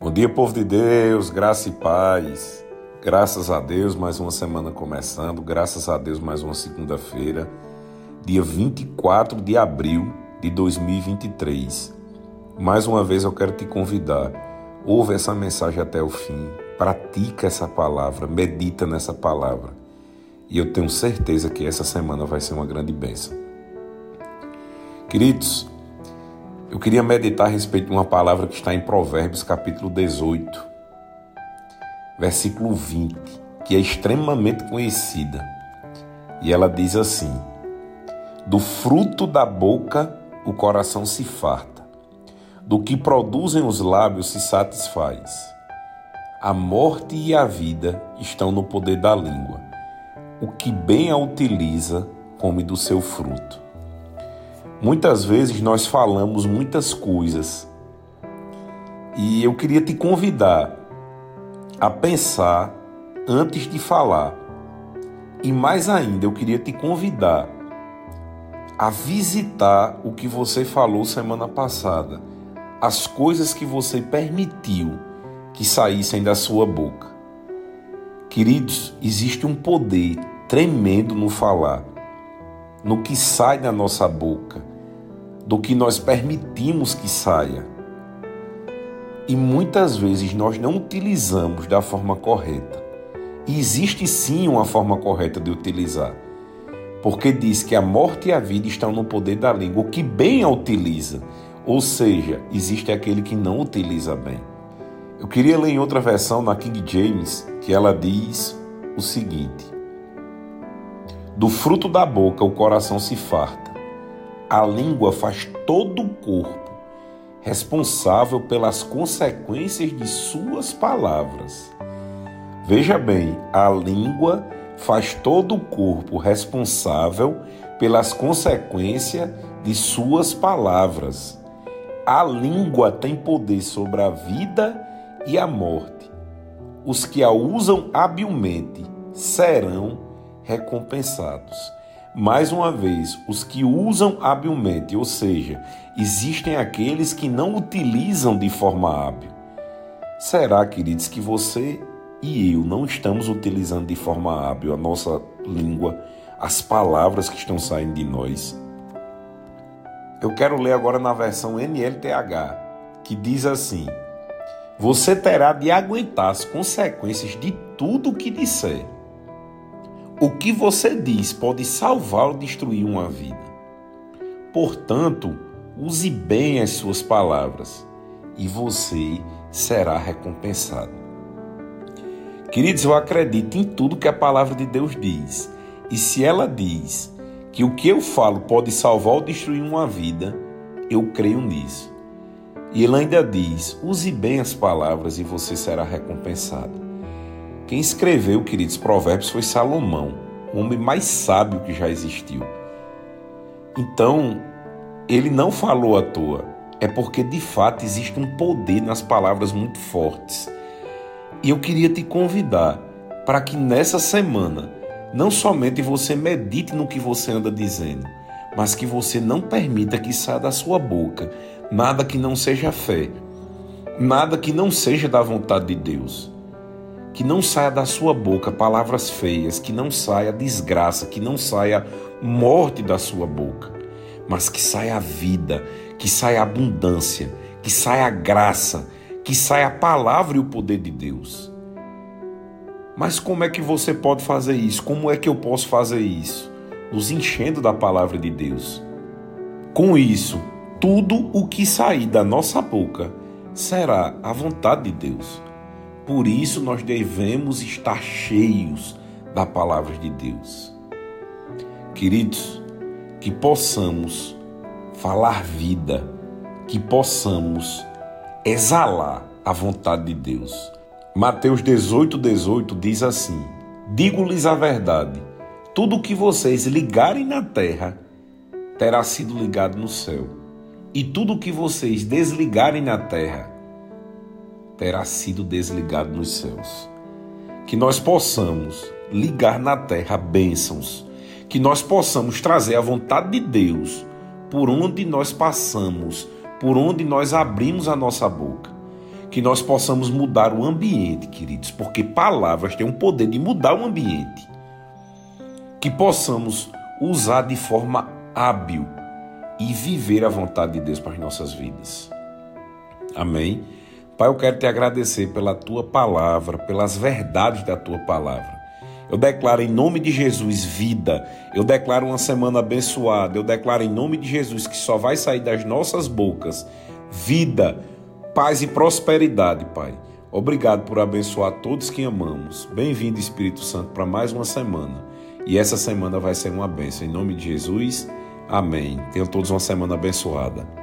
Bom dia, povo de Deus, graça e paz. Graças a Deus, mais uma semana começando. Graças a Deus, mais uma segunda-feira, dia 24 de abril de 2023. Mais uma vez eu quero te convidar. Ouve essa mensagem até o fim. Pratica essa palavra, medita nessa palavra. E eu tenho certeza que essa semana vai ser uma grande bênção. Queridos, eu queria meditar a respeito de uma palavra que está em Provérbios, capítulo 18, versículo 20, que é extremamente conhecida. E ela diz assim: Do fruto da boca o coração se farta, do que produzem os lábios se satisfaz. A morte e a vida estão no poder da língua. O que bem a utiliza, come do seu fruto. Muitas vezes nós falamos muitas coisas e eu queria te convidar a pensar antes de falar. E mais ainda, eu queria te convidar a visitar o que você falou semana passada, as coisas que você permitiu que saíssem da sua boca. Queridos, existe um poder tremendo no falar, no que sai da nossa boca do que nós permitimos que saia. E muitas vezes nós não utilizamos da forma correta. E existe sim uma forma correta de utilizar. Porque diz que a morte e a vida estão no poder da língua, o que bem a utiliza. Ou seja, existe aquele que não utiliza bem. Eu queria ler em outra versão, na King James, que ela diz o seguinte: Do fruto da boca o coração se farta a língua faz todo o corpo responsável pelas consequências de suas palavras. Veja bem, a língua faz todo o corpo responsável pelas consequências de suas palavras. A língua tem poder sobre a vida e a morte. Os que a usam habilmente serão recompensados. Mais uma vez, os que usam habilmente, ou seja, existem aqueles que não utilizam de forma hábil. Será, queridos, que você e eu não estamos utilizando de forma hábil a nossa língua, as palavras que estão saindo de nós? Eu quero ler agora na versão NLTH, que diz assim: Você terá de aguentar as consequências de tudo o que disser o que você diz pode salvar ou destruir uma vida. Portanto, use bem as suas palavras e você será recompensado. Queridos, eu acredito em tudo que a palavra de Deus diz. E se ela diz que o que eu falo pode salvar ou destruir uma vida, eu creio nisso. E ele ainda diz: use bem as palavras e você será recompensado. Quem escreveu, queridos, Provérbios foi Salomão, o homem mais sábio que já existiu. Então, ele não falou à toa, é porque de fato existe um poder nas palavras muito fortes. E eu queria te convidar para que nessa semana não somente você medite no que você anda dizendo, mas que você não permita que saia da sua boca nada que não seja fé, nada que não seja da vontade de Deus que não saia da sua boca palavras feias, que não saia desgraça, que não saia morte da sua boca, mas que saia a vida, que saia a abundância, que saia a graça, que saia a palavra e o poder de Deus. Mas como é que você pode fazer isso? Como é que eu posso fazer isso? Nos enchendo da palavra de Deus. Com isso, tudo o que sair da nossa boca será a vontade de Deus. Por isso nós devemos estar cheios da palavra de Deus. Queridos, que possamos falar vida, que possamos exalar a vontade de Deus. Mateus 18, 18 diz assim: Digo-lhes a verdade, tudo o que vocês ligarem na terra terá sido ligado no céu, e tudo o que vocês desligarem na terra terá sido desligado nos céus. Que nós possamos ligar na terra bênçãos, que nós possamos trazer a vontade de Deus por onde nós passamos, por onde nós abrimos a nossa boca. que nós possamos mudar o ambiente, queridos, porque palavras têm um poder de mudar o ambiente. Que possamos usar de forma hábil e viver a vontade de Deus para as nossas vidas. Amém? Pai, eu quero te agradecer pela tua palavra, pelas verdades da tua palavra. Eu declaro em nome de Jesus vida. Eu declaro uma semana abençoada. Eu declaro em nome de Jesus que só vai sair das nossas bocas vida, paz e prosperidade, Pai. Obrigado por abençoar todos que amamos. Bem-vindo, Espírito Santo, para mais uma semana. E essa semana vai ser uma bênção. Em nome de Jesus, amém. Tenham todos uma semana abençoada.